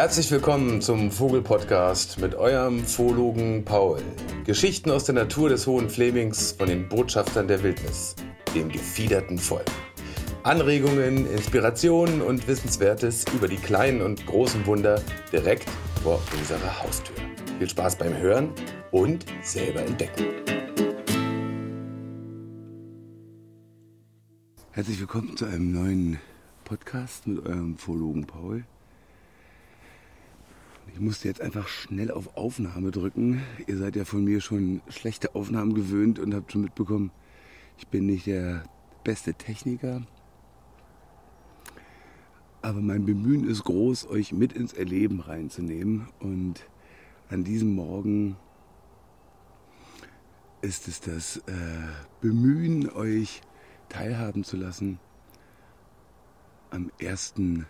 Herzlich willkommen zum Vogelpodcast mit eurem Vologen Paul. Geschichten aus der Natur des Hohen Flemings von den Botschaftern der Wildnis, dem gefiederten Volk. Anregungen, Inspirationen und Wissenswertes über die kleinen und großen Wunder direkt vor unserer Haustür. Viel Spaß beim Hören und selber entdecken. Herzlich willkommen zu einem neuen Podcast mit eurem Vologen Paul. Ich musste jetzt einfach schnell auf Aufnahme drücken. Ihr seid ja von mir schon schlechte Aufnahmen gewöhnt und habt schon mitbekommen, ich bin nicht der beste Techniker. Aber mein Bemühen ist groß, euch mit ins Erleben reinzunehmen. Und an diesem Morgen ist es das äh, Bemühen, euch teilhaben zu lassen am ersten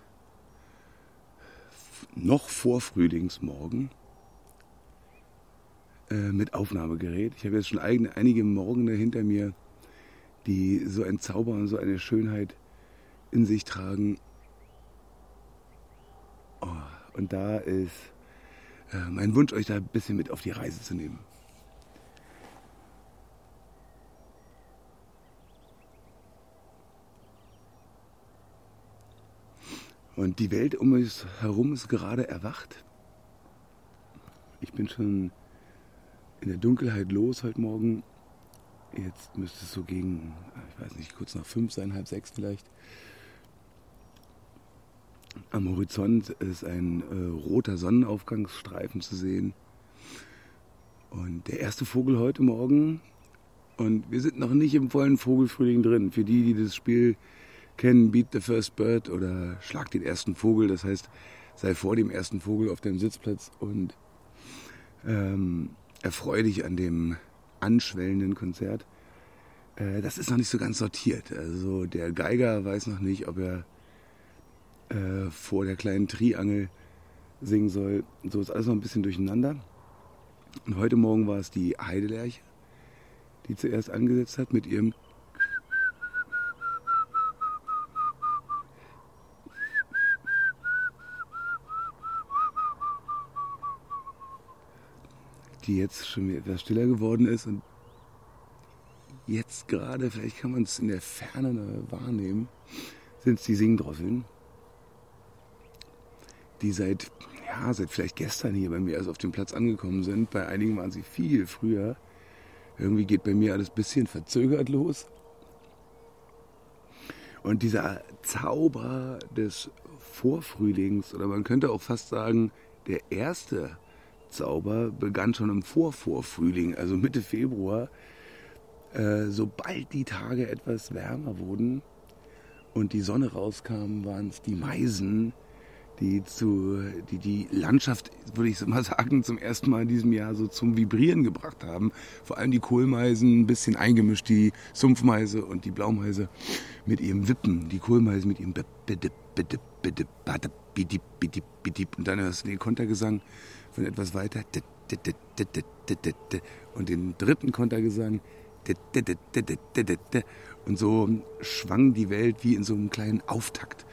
noch vor Frühlingsmorgen äh, mit Aufnahmegerät. Ich habe jetzt schon eigene, einige Morgen hinter mir, die so ein Zauber und so eine Schönheit in sich tragen. Oh, und da ist äh, mein Wunsch, euch da ein bisschen mit auf die Reise zu nehmen. Und die Welt um uns herum ist gerade erwacht. Ich bin schon in der Dunkelheit los heute Morgen. Jetzt müsste es so gegen, ich weiß nicht, kurz nach fünf sein, halb sechs vielleicht. Am Horizont ist ein äh, roter Sonnenaufgangsstreifen zu sehen. Und der erste Vogel heute Morgen. Und wir sind noch nicht im vollen Vogelfrühling drin. Für die, die das Spiel kennen, Beat the First Bird oder Schlag den ersten Vogel. Das heißt, sei vor dem ersten Vogel auf deinem Sitzplatz und ähm, erfreue dich an dem anschwellenden Konzert. Äh, das ist noch nicht so ganz sortiert. Also der Geiger weiß noch nicht, ob er äh, vor der kleinen Triangel singen soll. So ist alles noch ein bisschen durcheinander. Und heute Morgen war es die Heidelerche, die zuerst angesetzt hat mit ihrem die jetzt schon etwas stiller geworden ist und jetzt gerade, vielleicht kann man es in der Ferne wahrnehmen, sind es die Singdrosseln, die seit, ja, seit vielleicht gestern hier bei mir erst auf dem Platz angekommen sind. Bei einigen waren sie viel früher. Irgendwie geht bei mir alles ein bisschen verzögert los. Und dieser Zauber des Vorfrühlings, oder man könnte auch fast sagen, der erste Zauber begann schon im Vorvorfrühling, also Mitte Februar. Äh, sobald die Tage etwas wärmer wurden und die Sonne rauskam, waren es die Meisen, die zu, die die Landschaft, würde ich mal sagen, zum ersten Mal in diesem Jahr so zum Vibrieren gebracht haben. Vor allem die Kohlmeisen, ein bisschen eingemischt, die Sumpfmeise und die Blaumeise mit ihrem Wippen, die Kohlmeise mit ihrem und dann hörst du den Kontergesang von etwas weiter und den dritten Kontergesang und so schwang die Welt wie in so einem kleinen Auftakt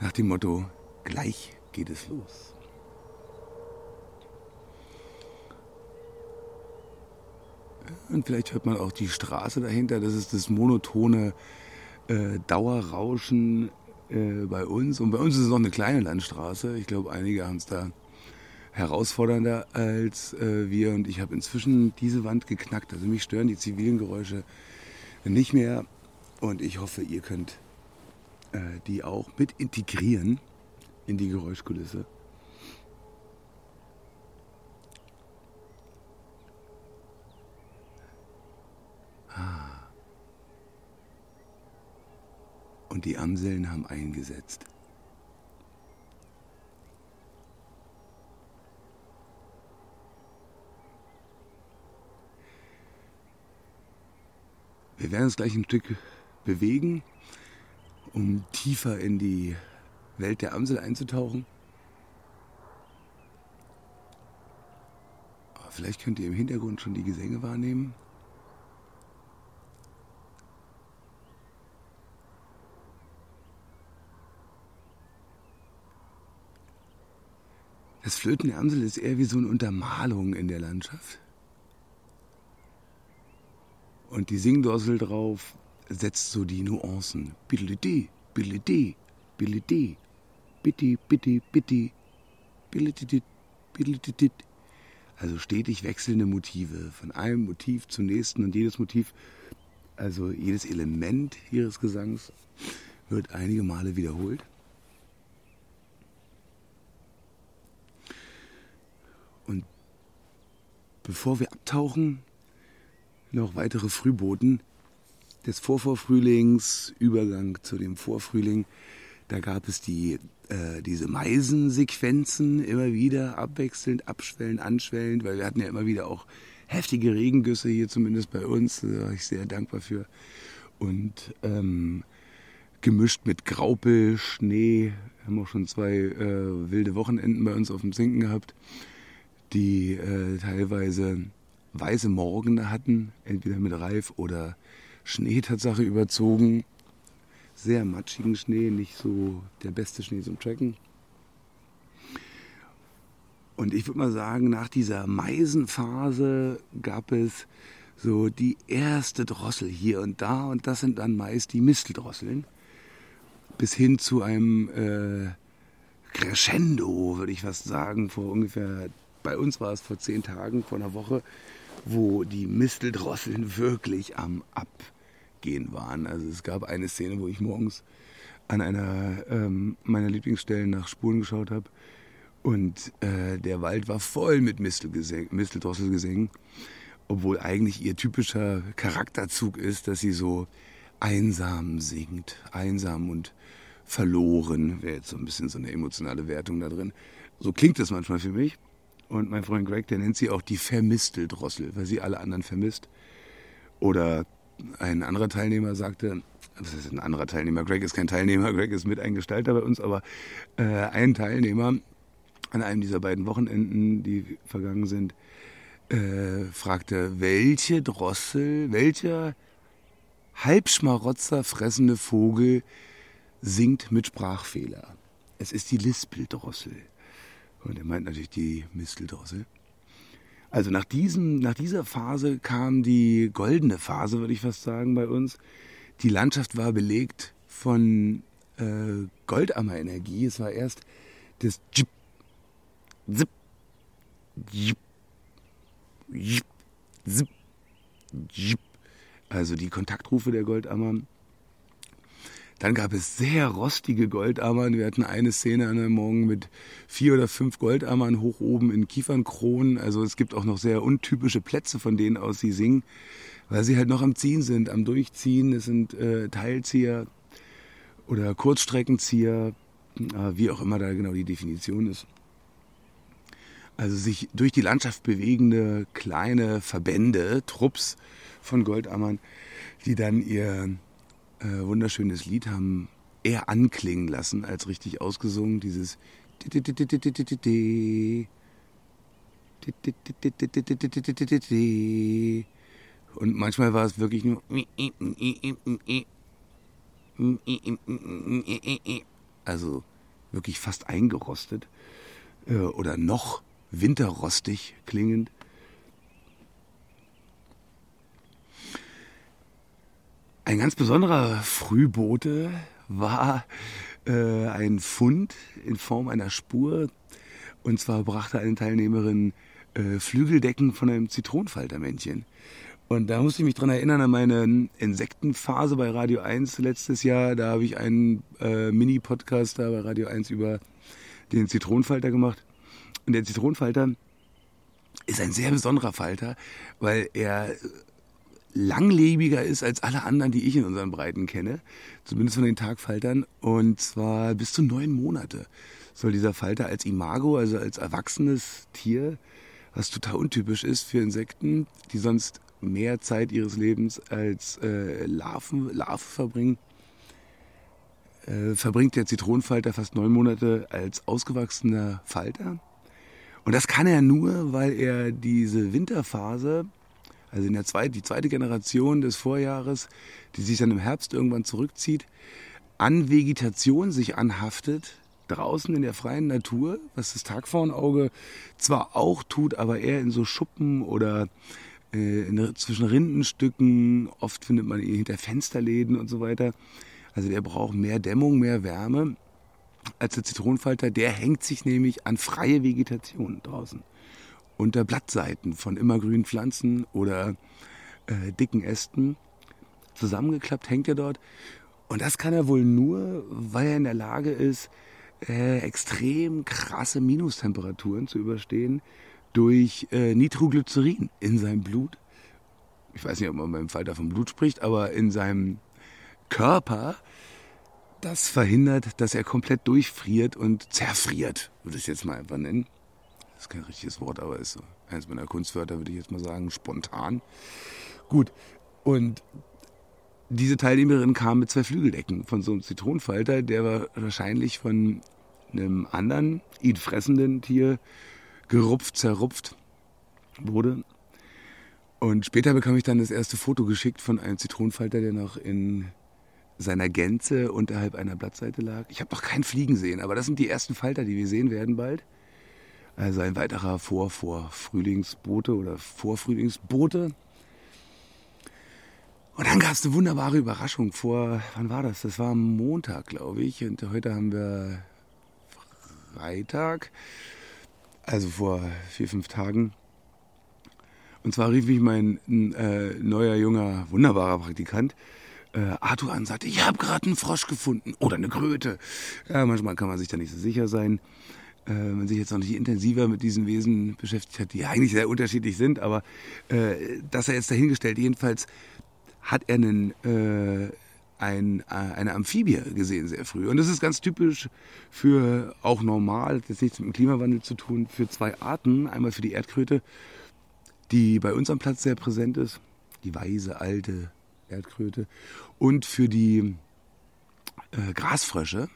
nach dem Motto, gleich geht es los. Und vielleicht hört man auch die Straße dahinter, das ist das monotone äh, Dauerrauschen äh, bei uns. Und bei uns ist es noch eine kleine Landstraße. Ich glaube, einige haben es da herausfordernder als äh, wir. Und ich habe inzwischen diese Wand geknackt. Also mich stören die zivilen Geräusche nicht mehr. Und ich hoffe, ihr könnt äh, die auch mit integrieren in die Geräuschkulisse. Ah. Und die Amseln haben eingesetzt. Wir werden uns gleich ein Stück bewegen, um tiefer in die Welt der Amsel einzutauchen. Aber vielleicht könnt ihr im Hintergrund schon die Gesänge wahrnehmen. Das Flötenamsel ist eher wie so eine Untermalung in der Landschaft. Und die Singdorsel drauf setzt so die Nuancen. Billidi, billidi, billidi, bitti, bitti, bitti, billidi, billidi. Also stetig wechselnde Motive, von einem Motiv zum nächsten und jedes Motiv, also jedes Element ihres Gesangs wird einige Male wiederholt. Und bevor wir abtauchen, noch weitere Frühboten des Vorvorfrühlings, Übergang zu dem Vorfrühling. Da gab es die, äh, diese Meisensequenzen immer wieder abwechselnd, abschwellend, anschwellend, weil wir hatten ja immer wieder auch heftige Regengüsse hier, zumindest bei uns. Da war ich sehr dankbar für. Und ähm, gemischt mit Graupel, Schnee. Wir haben auch schon zwei äh, wilde Wochenenden bei uns auf dem Sinken gehabt, die äh, teilweise weiße Morgen hatten, entweder mit Reif oder Schnee Tatsache überzogen. Sehr matschigen Schnee, nicht so der beste Schnee zum Tracken. Und ich würde mal sagen, nach dieser Meisenphase gab es so die erste Drossel hier und da und das sind dann meist die Misteldrosseln. Bis hin zu einem äh, Crescendo, würde ich fast sagen, vor ungefähr, bei uns war es vor zehn Tagen, vor einer Woche, wo die Misteldrosseln wirklich am Abgehen waren. Also es gab eine Szene, wo ich morgens an einer ähm, meiner Lieblingsstellen nach Spuren geschaut habe und äh, der Wald war voll mit Misteldrosselgesängen, obwohl eigentlich ihr typischer Charakterzug ist, dass sie so einsam singt, einsam und verloren, wäre jetzt so ein bisschen so eine emotionale Wertung da drin. So klingt es manchmal für mich. Und mein Freund Greg, der nennt sie auch die Vermisteldrossel, weil sie alle anderen vermisst. Oder ein anderer Teilnehmer sagte, was ist ein anderer Teilnehmer? Greg ist kein Teilnehmer, Greg ist mit ein Gestalter bei uns, aber äh, ein Teilnehmer an einem dieser beiden Wochenenden, die vergangen sind, äh, fragte, welche Drossel, welcher Halbschmarotzer fressende Vogel singt mit Sprachfehler? Es ist die Lispeldrossel. Und er meint natürlich die Misteldrossel. Also nach, diesem, nach dieser Phase kam die goldene Phase, würde ich fast sagen, bei uns. Die Landschaft war belegt von äh, Goldammerenergie. Es war erst das Jip, Zip, Jip, Jip, Zip, Jip. Also die Kontaktrufe der Goldammer dann gab es sehr rostige Goldammern. Wir hatten eine Szene an einem Morgen mit vier oder fünf Goldammern hoch oben in Kiefernkronen. Also es gibt auch noch sehr untypische Plätze, von denen aus sie singen, weil sie halt noch am Ziehen sind, am Durchziehen. Es sind äh, Teilzieher oder Kurzstreckenzieher, äh, wie auch immer da genau die Definition ist. Also sich durch die Landschaft bewegende kleine Verbände, Trupps von Goldammern, die dann ihr äh, wunderschönes Lied haben eher anklingen lassen als richtig ausgesungen. Dieses und manchmal war es wirklich nur also wirklich fast eingerostet oder noch winterrostig klingend. Ein ganz besonderer Frühbote war äh, ein Fund in Form einer Spur. Und zwar brachte eine Teilnehmerin äh, Flügeldecken von einem Zitronenfaltermännchen. Und da musste ich mich dran erinnern an meine Insektenphase bei Radio 1 letztes Jahr. Da habe ich einen äh, Mini-Podcast da bei Radio 1 über den Zitronenfalter gemacht. Und der Zitronenfalter ist ein sehr besonderer Falter, weil er langlebiger ist als alle anderen, die ich in unseren Breiten kenne, zumindest von den Tagfaltern. Und zwar bis zu neun Monate soll dieser Falter als Imago, also als erwachsenes Tier, was total untypisch ist für Insekten, die sonst mehr Zeit ihres Lebens als äh, Larven, Larve verbringen, äh, verbringt der Zitronenfalter fast neun Monate als ausgewachsener Falter. Und das kann er nur, weil er diese Winterphase also in der zweiten, die zweite Generation des Vorjahres, die sich dann im Herbst irgendwann zurückzieht, an Vegetation sich anhaftet, draußen in der freien Natur, was das Tagpfauenauge zwar auch tut, aber eher in so Schuppen oder äh, in, zwischen Rindenstücken. Oft findet man ihn hinter Fensterläden und so weiter. Also der braucht mehr Dämmung, mehr Wärme als der Zitronenfalter. Der hängt sich nämlich an freie Vegetation draußen. Unter Blattseiten von immergrünen Pflanzen oder äh, dicken Ästen. Zusammengeklappt hängt er dort. Und das kann er wohl nur, weil er in der Lage ist, äh, extrem krasse Minustemperaturen zu überstehen durch äh, Nitroglycerin in seinem Blut. Ich weiß nicht, ob man beim Falter vom Blut spricht, aber in seinem Körper. Das verhindert, dass er komplett durchfriert und zerfriert, würde ich es jetzt mal einfach nennen. Ist kein richtiges Wort, aber ist so eines meiner Kunstwörter, würde ich jetzt mal sagen, spontan. Gut, und diese Teilnehmerin kam mit zwei Flügeldecken von so einem Zitronenfalter, der war wahrscheinlich von einem anderen, ihn fressenden Tier gerupft, zerrupft wurde. Und später bekam ich dann das erste Foto geschickt von einem Zitronenfalter, der noch in seiner Gänze unterhalb einer Blattseite lag. Ich habe noch keinen Fliegen sehen, aber das sind die ersten Falter, die wir sehen werden bald. Also ein weiterer Vor vor Frühlingsbote oder Vorfrühlingsbote. Und dann gab es eine wunderbare Überraschung vor, wann war das? Das war am Montag, glaube ich. Und heute haben wir Freitag, also vor vier, fünf Tagen. Und zwar rief mich mein äh, neuer, junger, wunderbarer Praktikant äh, Arthur an und sagte, ich habe gerade einen Frosch gefunden oder eine Kröte. Ja, manchmal kann man sich da nicht so sicher sein. Äh, man sich jetzt noch nicht intensiver mit diesen Wesen beschäftigt hat, die eigentlich sehr unterschiedlich sind, aber äh, das er jetzt dahingestellt, jedenfalls hat er einen, äh, ein, äh, eine Amphibie gesehen sehr früh. Und das ist ganz typisch für auch normal, das hat nichts mit dem Klimawandel zu tun, für zwei Arten. Einmal für die Erdkröte, die bei uns am Platz sehr präsent ist, die weise alte Erdkröte, und für die äh, Grasfrösche,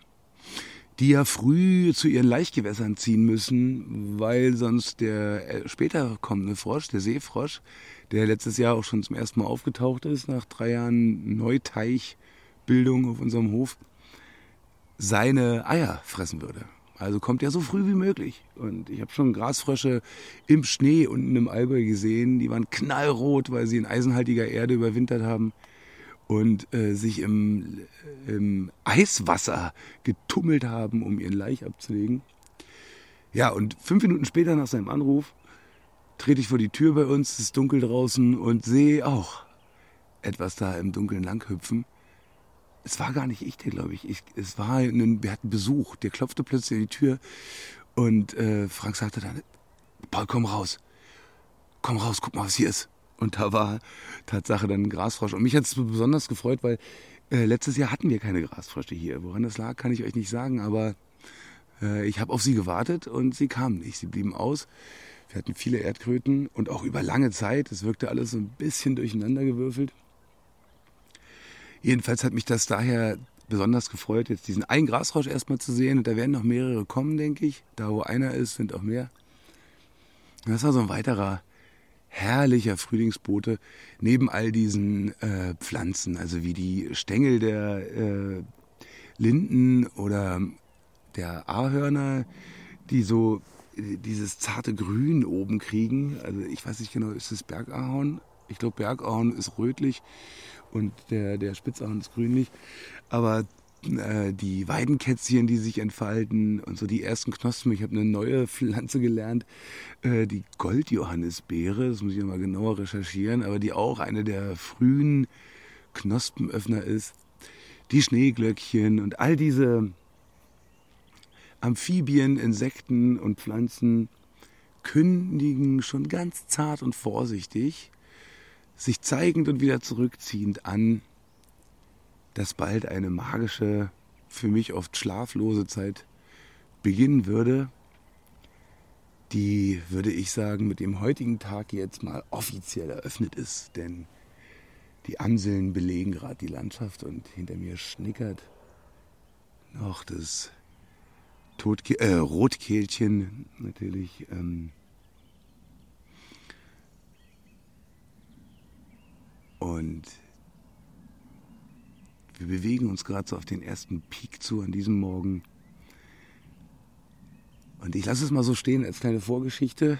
die ja früh zu ihren Laichgewässern ziehen müssen, weil sonst der äh, später kommende Frosch, der Seefrosch, der letztes Jahr auch schon zum ersten Mal aufgetaucht ist, nach drei Jahren Neuteichbildung auf unserem Hof, seine Eier fressen würde. Also kommt er so früh wie möglich. Und ich habe schon Grasfrösche im Schnee unten im Allgäu gesehen. Die waren knallrot, weil sie in eisenhaltiger Erde überwintert haben und äh, sich im, im Eiswasser getummelt haben, um ihren Laich abzulegen. Ja, und fünf Minuten später nach seinem Anruf trete ich vor die Tür bei uns, es ist dunkel draußen und sehe auch etwas da im Dunkeln langhüpfen. Es war gar nicht ich, der glaube ich. ich. Es war ein, wir hatten Besuch. Der klopfte plötzlich an die Tür und äh, Frank sagte dann: Paul, komm raus. Komm raus, guck mal, was hier ist. Und da war Tatsache dann ein Grasfrosch. Und mich hat es besonders gefreut, weil äh, letztes Jahr hatten wir keine Grasfrösche hier. Woran das lag, kann ich euch nicht sagen, aber äh, ich habe auf sie gewartet und sie kamen nicht. Sie blieben aus. Wir hatten viele Erdkröten und auch über lange Zeit. Es wirkte alles so ein bisschen durcheinandergewürfelt. Jedenfalls hat mich das daher besonders gefreut, jetzt diesen einen Grasfrosch erstmal zu sehen. Und da werden noch mehrere kommen, denke ich. Da, wo einer ist, sind auch mehr. das war so ein weiterer herrlicher Frühlingsbote neben all diesen äh, Pflanzen, also wie die Stängel der äh, Linden oder der Ahörner, die so äh, dieses zarte Grün oben kriegen. Also ich weiß nicht genau, ist es Bergahorn? Ich glaube, Bergahorn ist rötlich und der, der Spitzahorn ist grünlich. Aber äh, die Weidenkätzchen, die sich entfalten und so die ersten Knospen. Ich habe eine neue Pflanze gelernt, äh, die Goldjohannisbeere, das muss ich mal genauer recherchieren, aber die auch eine der frühen Knospenöffner ist. Die Schneeglöckchen und all diese Amphibien, Insekten und Pflanzen kündigen schon ganz zart und vorsichtig, sich zeigend und wieder zurückziehend an, dass bald eine magische, für mich oft schlaflose Zeit beginnen würde, die, würde ich sagen, mit dem heutigen Tag jetzt mal offiziell eröffnet ist. Denn die Amseln belegen gerade die Landschaft und hinter mir schnickert noch das Totke äh, Rotkehlchen natürlich. Ähm, und wir bewegen uns gerade so auf den ersten Peak zu an diesem Morgen. Und ich lasse es mal so stehen als kleine Vorgeschichte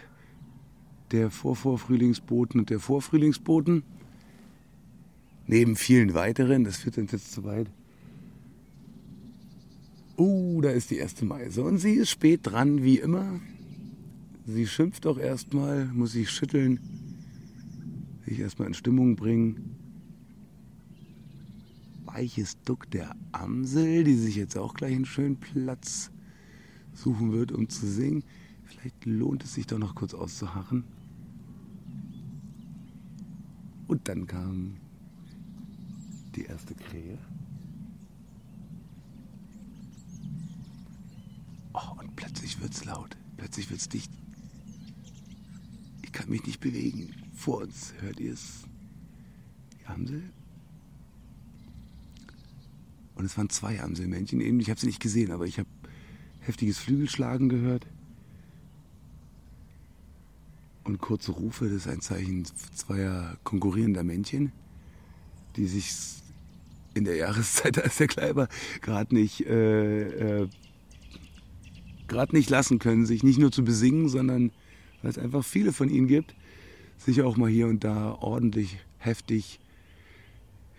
der Vorvorfrühlingsboten und der Vorfrühlingsboten. Neben vielen weiteren, das führt uns jetzt zu weit. Uh, da ist die erste Meise. Und sie ist spät dran, wie immer. Sie schimpft auch erstmal, muss sich schütteln, sich erstmal in Stimmung bringen. Weiches Duck der Amsel, die sich jetzt auch gleich einen schönen Platz suchen wird, um zu singen. Vielleicht lohnt es sich doch noch kurz auszuharren. Und dann kam die erste Krähe. Oh, und plötzlich wird's laut. Plötzlich wird's dicht. Ich kann mich nicht bewegen. Vor uns hört ihr es. Die Amsel. Und es waren zwei Amselmännchen. Eben, ich habe sie nicht gesehen, aber ich habe heftiges Flügelschlagen gehört. Und kurze Rufe, das ist ein Zeichen zweier konkurrierender Männchen, die sich in der Jahreszeit, als der Kleiber gerade nicht, äh, äh, nicht lassen können, sich nicht nur zu besingen, sondern weil es einfach viele von ihnen gibt, sich auch mal hier und da ordentlich heftig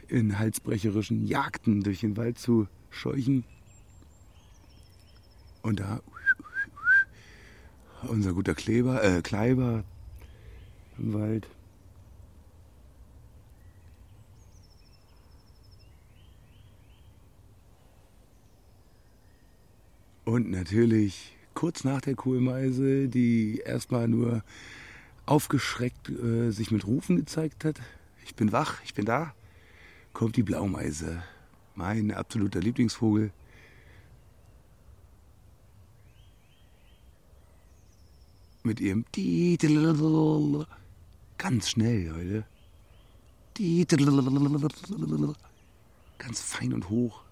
in halsbrecherischen Jagden durch den Wald zu scheuchen. Und da unser guter Kleber, äh, Kleiber im Wald. Und natürlich kurz nach der Kohlmeise, die erstmal nur aufgeschreckt äh, sich mit Rufen gezeigt hat. Ich bin wach, ich bin da. Kommt die Blaumeise, mein absoluter Lieblingsvogel. Mit ihrem ganz schnell, Leute. Ganz fein und hoch.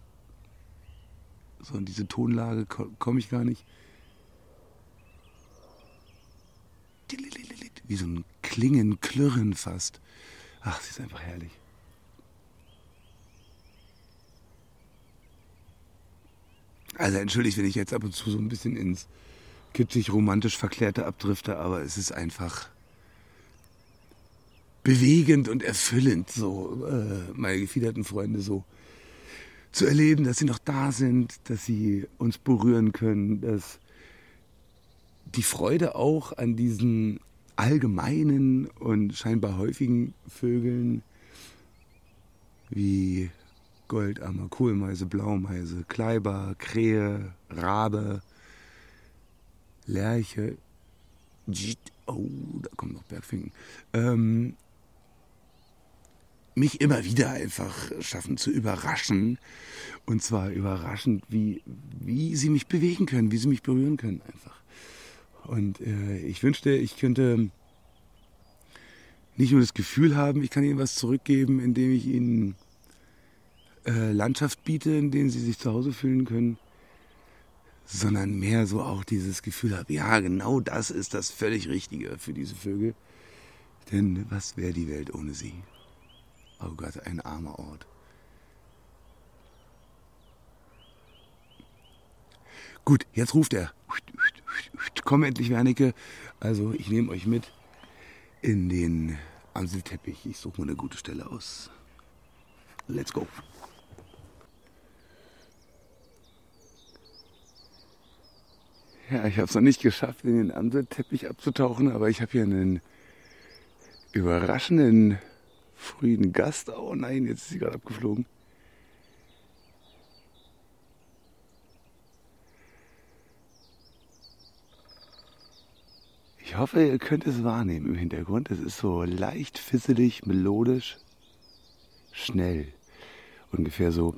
So in diese Tonlage komme ich gar nicht. Wie so ein Klingen, Klirren fast. Ach, sie ist einfach herrlich. Also entschuldigt, wenn ich jetzt ab und zu so ein bisschen ins kitschig romantisch verklärte abdrifte, aber es ist einfach bewegend und erfüllend, so äh, meine gefiederten Freunde so zu erleben, dass sie noch da sind, dass sie uns berühren können, dass die Freude auch an diesen allgemeinen und scheinbar häufigen Vögeln wie Goldammer, Kohlmeise, Blaumeise, Kleiber, Krähe, Rabe, Lerche, oh, da kommen noch Bergfinken, ähm, mich immer wieder einfach schaffen zu überraschen. Und zwar überraschend, wie, wie sie mich bewegen können, wie sie mich berühren können einfach. Und äh, ich wünschte, ich könnte nicht nur das Gefühl haben, ich kann ihnen was zurückgeben, indem ich ihnen äh, Landschaft biete, in denen sie sich zu Hause fühlen können, sondern mehr so auch dieses Gefühl habe, ja, genau das ist das völlig Richtige für diese Vögel. Denn was wäre die Welt ohne sie? Oh Gott, ein armer Ort. Gut, jetzt ruft er. Komm endlich, Wernicke. Also, ich nehme euch mit in den Amselteppich. Ich suche mir eine gute Stelle aus. Let's go. Ja, ich habe es noch nicht geschafft, in den Amselteppich abzutauchen, aber ich habe hier einen überraschenden frühen Gast. Oh nein, jetzt ist sie gerade abgeflogen. Ich hoffe, ihr könnt es wahrnehmen im Hintergrund. Es ist so leicht fisselig, melodisch, schnell. Ungefähr so.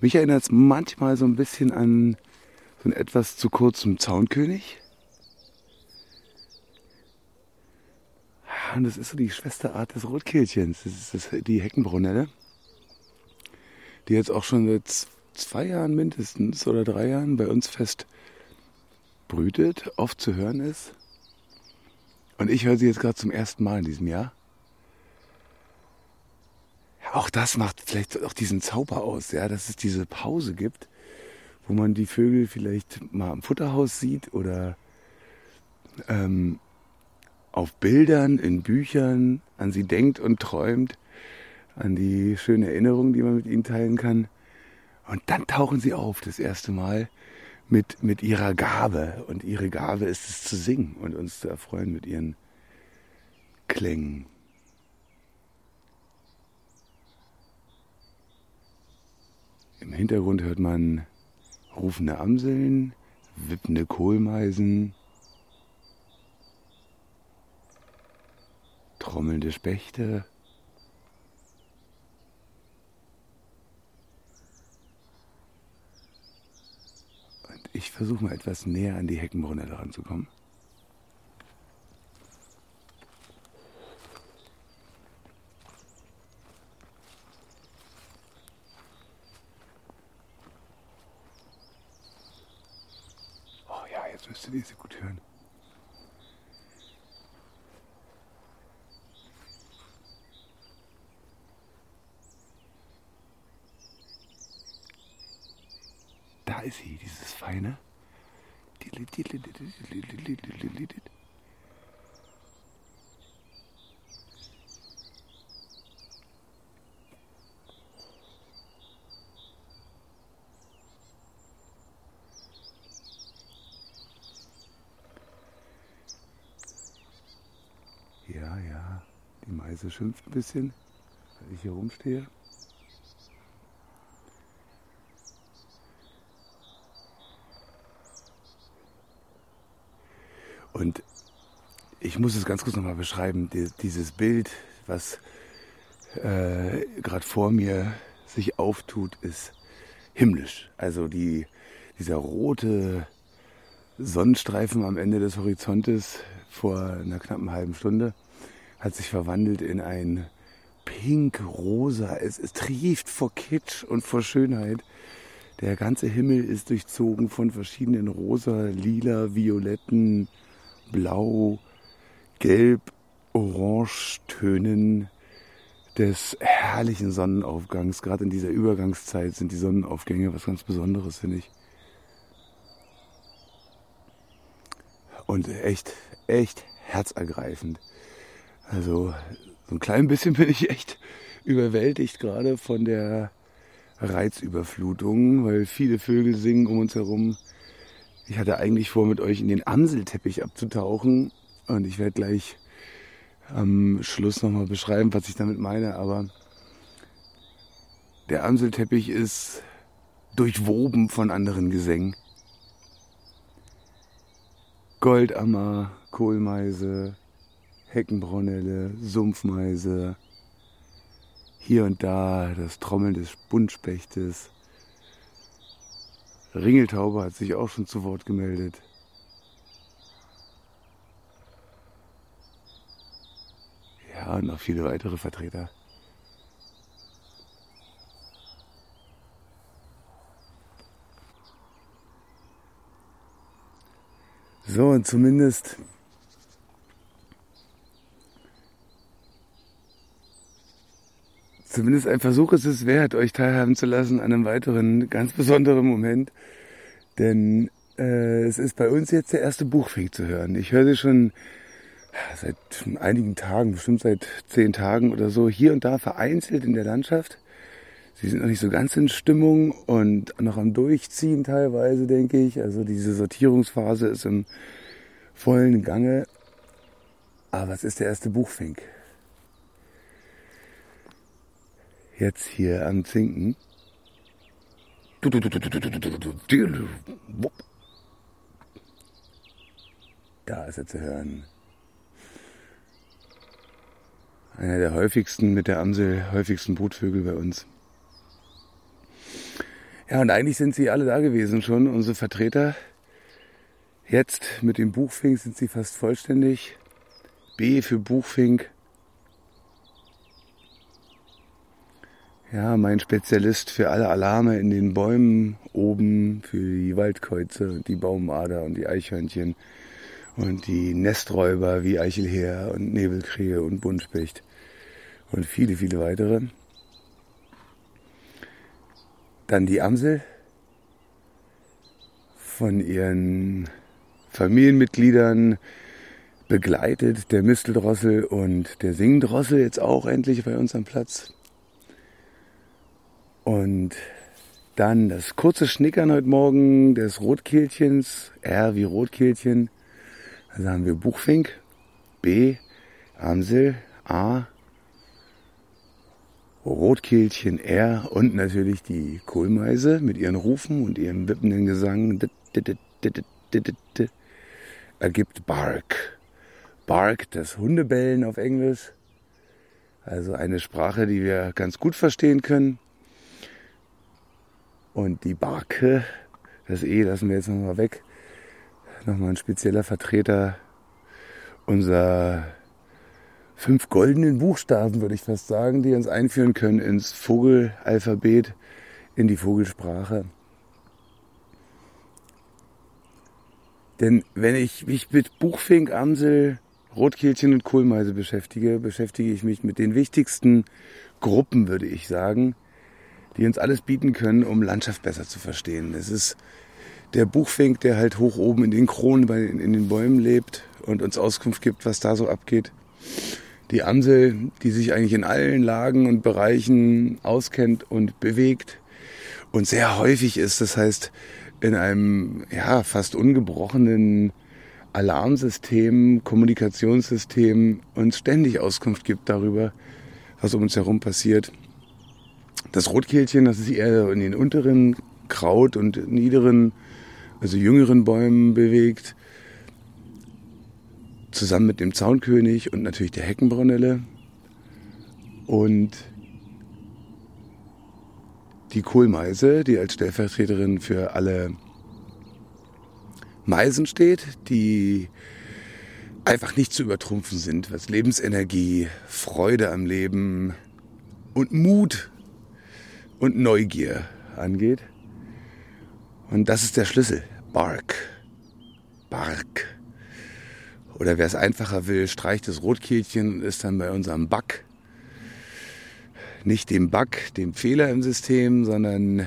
Mich erinnert es manchmal so ein bisschen an so einen etwas zu kurzem Zaunkönig. Und das ist so die Schwesterart des Rotkehlchens. Das ist die Heckenbrunelle, die jetzt auch schon seit zwei Jahren mindestens oder drei Jahren bei uns fest brütet, oft zu hören ist. Und ich höre sie jetzt gerade zum ersten Mal in diesem Jahr. Auch das macht vielleicht auch diesen Zauber aus, ja, dass es diese Pause gibt, wo man die Vögel vielleicht mal am Futterhaus sieht oder ähm, auf Bildern, in Büchern an sie denkt und träumt, an die schönen Erinnerungen, die man mit ihnen teilen kann. Und dann tauchen sie auf das erste Mal mit, mit ihrer Gabe. Und ihre Gabe ist es zu singen und uns zu erfreuen mit ihren Klängen. Im Hintergrund hört man rufende Amseln, wippende Kohlmeisen, trommelnde Spechte. Versuche mal etwas näher an die Heckenbrunelle ranzukommen. Oh ja, jetzt müsstet ihr sie gut hören. Da ist sie, dieses feine. Ja, ja, die Meise schimpft ein bisschen, weil ich hier rumstehe. Und ich muss es ganz kurz nochmal beschreiben, dieses Bild, was äh, gerade vor mir sich auftut, ist himmlisch. Also die, dieser rote Sonnenstreifen am Ende des Horizontes vor einer knappen halben Stunde hat sich verwandelt in ein pink-rosa. Es, es trieft vor Kitsch und vor Schönheit. Der ganze Himmel ist durchzogen von verschiedenen rosa, lila, violetten, blau, gelb, orange Tönen des herrlichen Sonnenaufgangs. Gerade in dieser Übergangszeit sind die Sonnenaufgänge was ganz Besonderes, finde ich. Und echt, echt herzergreifend. Also so ein klein bisschen bin ich echt überwältigt gerade von der Reizüberflutung, weil viele Vögel singen um uns herum. Ich hatte eigentlich vor, mit euch in den Amselteppich abzutauchen und ich werde gleich am Schluss nochmal beschreiben, was ich damit meine, aber der Amselteppich ist durchwoben von anderen Gesängen. Goldammer, Kohlmeise, Heckenbraunelle, Sumpfmeise, hier und da das Trommeln des Buntspechtes. Ringeltaube hat sich auch schon zu Wort gemeldet. Ja, und noch viele weitere Vertreter. So, und zumindest zumindest ein Versuch ist es wert, euch teilhaben zu lassen an einem weiteren ganz besonderen Moment. Denn äh, es ist bei uns jetzt der erste Buchfink zu hören. Ich höre sie schon seit einigen Tagen, bestimmt seit zehn Tagen oder so, hier und da vereinzelt in der Landschaft. Sie sind noch nicht so ganz in Stimmung und noch am Durchziehen teilweise, denke ich. Also diese Sortierungsphase ist im vollen Gange. Aber es ist der erste Buchfink. Jetzt hier am Zinken. Da ist er zu hören. Einer der häufigsten mit der Amsel, häufigsten Brutvögel bei uns. Ja, und eigentlich sind sie alle da gewesen schon, unsere Vertreter. Jetzt mit dem Buchfink sind sie fast vollständig. B für Buchfink. Ja, mein Spezialist für alle Alarme in den Bäumen oben, für die Waldkäuze, die Baumader und die Eichhörnchen und die Nesträuber wie Eichelheer und Nebelkrähe und Buntspecht und viele, viele weitere. Dann die Amsel von ihren Familienmitgliedern begleitet, der Misteldrossel und der Singdrossel jetzt auch endlich bei uns am Platz. Und dann das kurze Schnickern heute Morgen des Rotkehlchens, R wie Rotkehlchen. Also haben wir Buchfink, B, Amsel, A, Rotkehlchen R und natürlich die Kohlmeise mit ihren Rufen und ihrem wippenden Gesang ergibt Bark. Bark, das Hundebellen auf Englisch. Also eine Sprache, die wir ganz gut verstehen können. Und die Barke, das E lassen wir jetzt nochmal weg. Nochmal ein spezieller Vertreter unserer fünf goldenen Buchstaben, würde ich fast sagen, die uns einführen können ins Vogelalphabet, in die Vogelsprache. Denn wenn ich mich mit Buchfink, Amsel, Rotkehlchen und Kohlmeise beschäftige, beschäftige ich mich mit den wichtigsten Gruppen, würde ich sagen, die uns alles bieten können, um Landschaft besser zu verstehen. Es ist der Buchfink, der halt hoch oben in den Kronen, in den Bäumen lebt und uns Auskunft gibt, was da so abgeht. Die Amsel, die sich eigentlich in allen Lagen und Bereichen auskennt und bewegt und sehr häufig ist. Das heißt, in einem ja, fast ungebrochenen Alarmsystem, Kommunikationssystem uns ständig Auskunft gibt darüber, was um uns herum passiert. Das Rotkehlchen, das sich eher in den unteren Kraut- und niederen, also jüngeren Bäumen bewegt, zusammen mit dem Zaunkönig und natürlich der Heckenbrunelle. Und die Kohlmeise, die als Stellvertreterin für alle Meisen steht, die einfach nicht zu übertrumpfen sind, was Lebensenergie, Freude am Leben und Mut und Neugier angeht. Und das ist der Schlüssel. Bark. Bark. Oder wer es einfacher will, streicht das Rotkehlchen und ist dann bei unserem Back. Nicht dem Bug, dem Fehler im System, sondern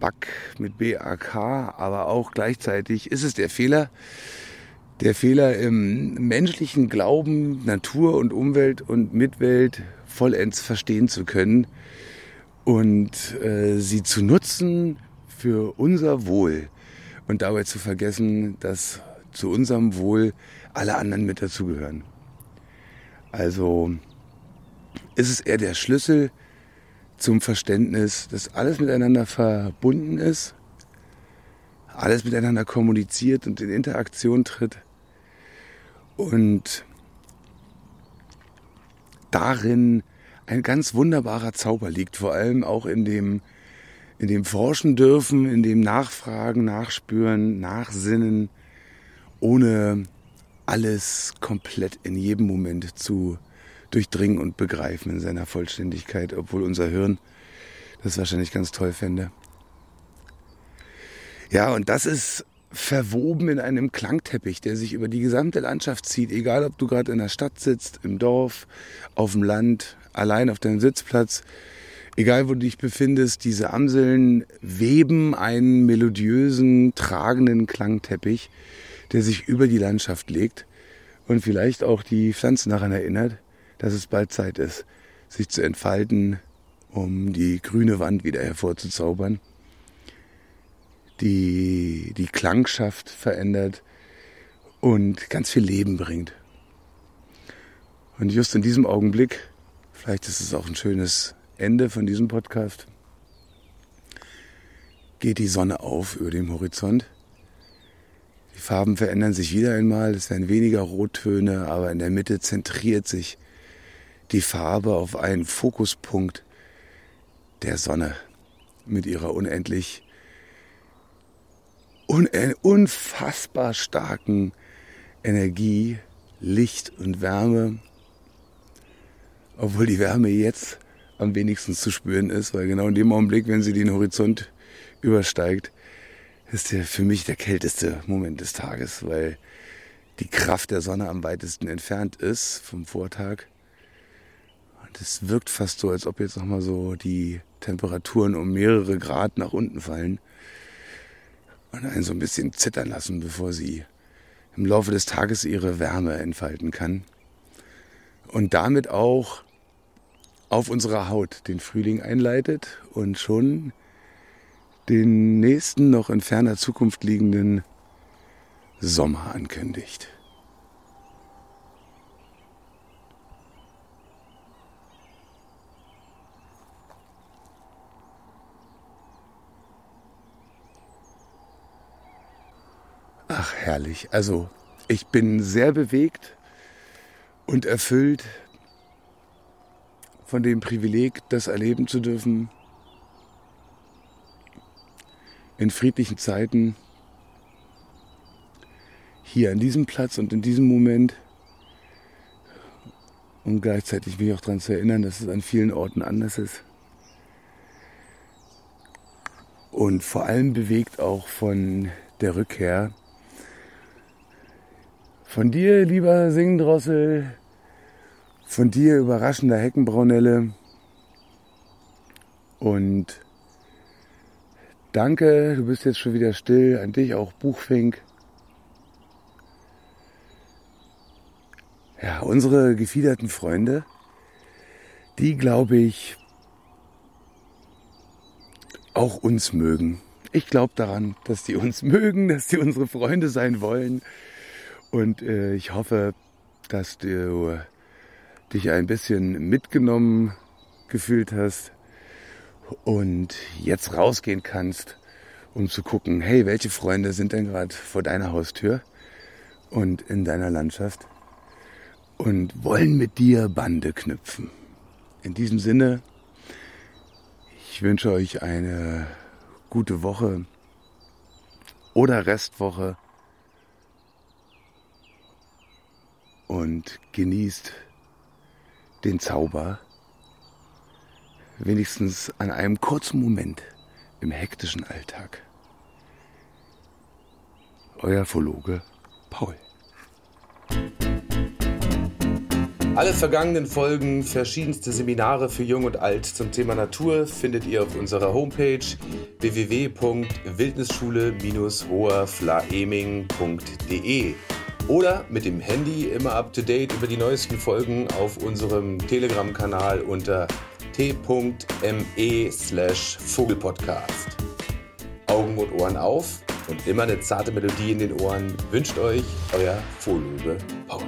Bug mit BAK, aber auch gleichzeitig ist es der Fehler, der Fehler im menschlichen Glauben, Natur und Umwelt und Mitwelt vollends verstehen zu können und äh, sie zu nutzen für unser Wohl und dabei zu vergessen, dass zu unserem Wohl alle anderen mit dazugehören. Also ist es eher der Schlüssel zum Verständnis, dass alles miteinander verbunden ist, alles miteinander kommuniziert und in Interaktion tritt und darin ein ganz wunderbarer Zauber liegt, vor allem auch in dem, in dem Forschen dürfen, in dem Nachfragen, Nachspüren, Nachsinnen, ohne alles komplett in jedem Moment zu durchdringen und begreifen in seiner Vollständigkeit, obwohl unser Hirn das wahrscheinlich ganz toll fände. Ja, und das ist verwoben in einem Klangteppich, der sich über die gesamte Landschaft zieht, egal ob du gerade in der Stadt sitzt, im Dorf, auf dem Land, allein auf deinem Sitzplatz, egal wo du dich befindest, diese Amseln weben einen melodiösen, tragenden Klangteppich, der sich über die Landschaft legt und vielleicht auch die Pflanzen daran erinnert, dass es bald Zeit ist, sich zu entfalten, um die grüne Wand wieder hervorzuzaubern, die die Klangschaft verändert und ganz viel Leben bringt. Und just in diesem Augenblick, vielleicht ist es auch ein schönes Ende von diesem Podcast, geht die Sonne auf über dem Horizont. Die Farben verändern sich wieder einmal, es werden weniger Rottöne, aber in der Mitte zentriert sich die Farbe auf einen Fokuspunkt der Sonne mit ihrer unendlich un unfassbar starken Energie, Licht und Wärme. Obwohl die Wärme jetzt am wenigsten zu spüren ist, weil genau in dem Augenblick, wenn sie den Horizont übersteigt, ist der für mich der kälteste Moment des Tages, weil die Kraft der Sonne am weitesten entfernt ist vom Vortag. Und es wirkt fast so, als ob jetzt nochmal so die Temperaturen um mehrere Grad nach unten fallen und einen so ein bisschen zittern lassen, bevor sie im Laufe des Tages ihre Wärme entfalten kann. Und damit auch auf unserer Haut den Frühling einleitet und schon den nächsten noch in ferner Zukunft liegenden Sommer ankündigt. Ach, herrlich. Also, ich bin sehr bewegt und erfüllt von dem Privileg, das erleben zu dürfen, in friedlichen Zeiten hier an diesem Platz und in diesem Moment und gleichzeitig mich auch daran zu erinnern, dass es an vielen Orten anders ist. Und vor allem bewegt auch von der Rückkehr von dir, lieber Singendrossel, von dir, überraschender Heckenbraunelle und Danke, du bist jetzt schon wieder still. An dich auch Buchfink. Ja, unsere gefiederten Freunde, die glaube ich auch uns mögen. Ich glaube daran, dass die uns mögen, dass die unsere Freunde sein wollen. Und äh, ich hoffe, dass du dich ein bisschen mitgenommen gefühlt hast und jetzt rausgehen kannst, um zu gucken, hey, welche Freunde sind denn gerade vor deiner Haustür und in deiner Landschaft und wollen mit dir Bande knüpfen. In diesem Sinne, ich wünsche euch eine gute Woche oder Restwoche und genießt den Zauber wenigstens an einem kurzen Moment im hektischen Alltag. Euer Phologe Paul. Alle vergangenen Folgen, verschiedenste Seminare für Jung und Alt zum Thema Natur findet ihr auf unserer Homepage www.wildnisschule-hoherflaeming.de oder mit dem Handy immer up to date über die neuesten Folgen auf unserem Telegram-Kanal unter t.me slash Vogelpodcast. Augen und Ohren auf und immer eine zarte Melodie in den Ohren wünscht euch euer Vorlube Paul.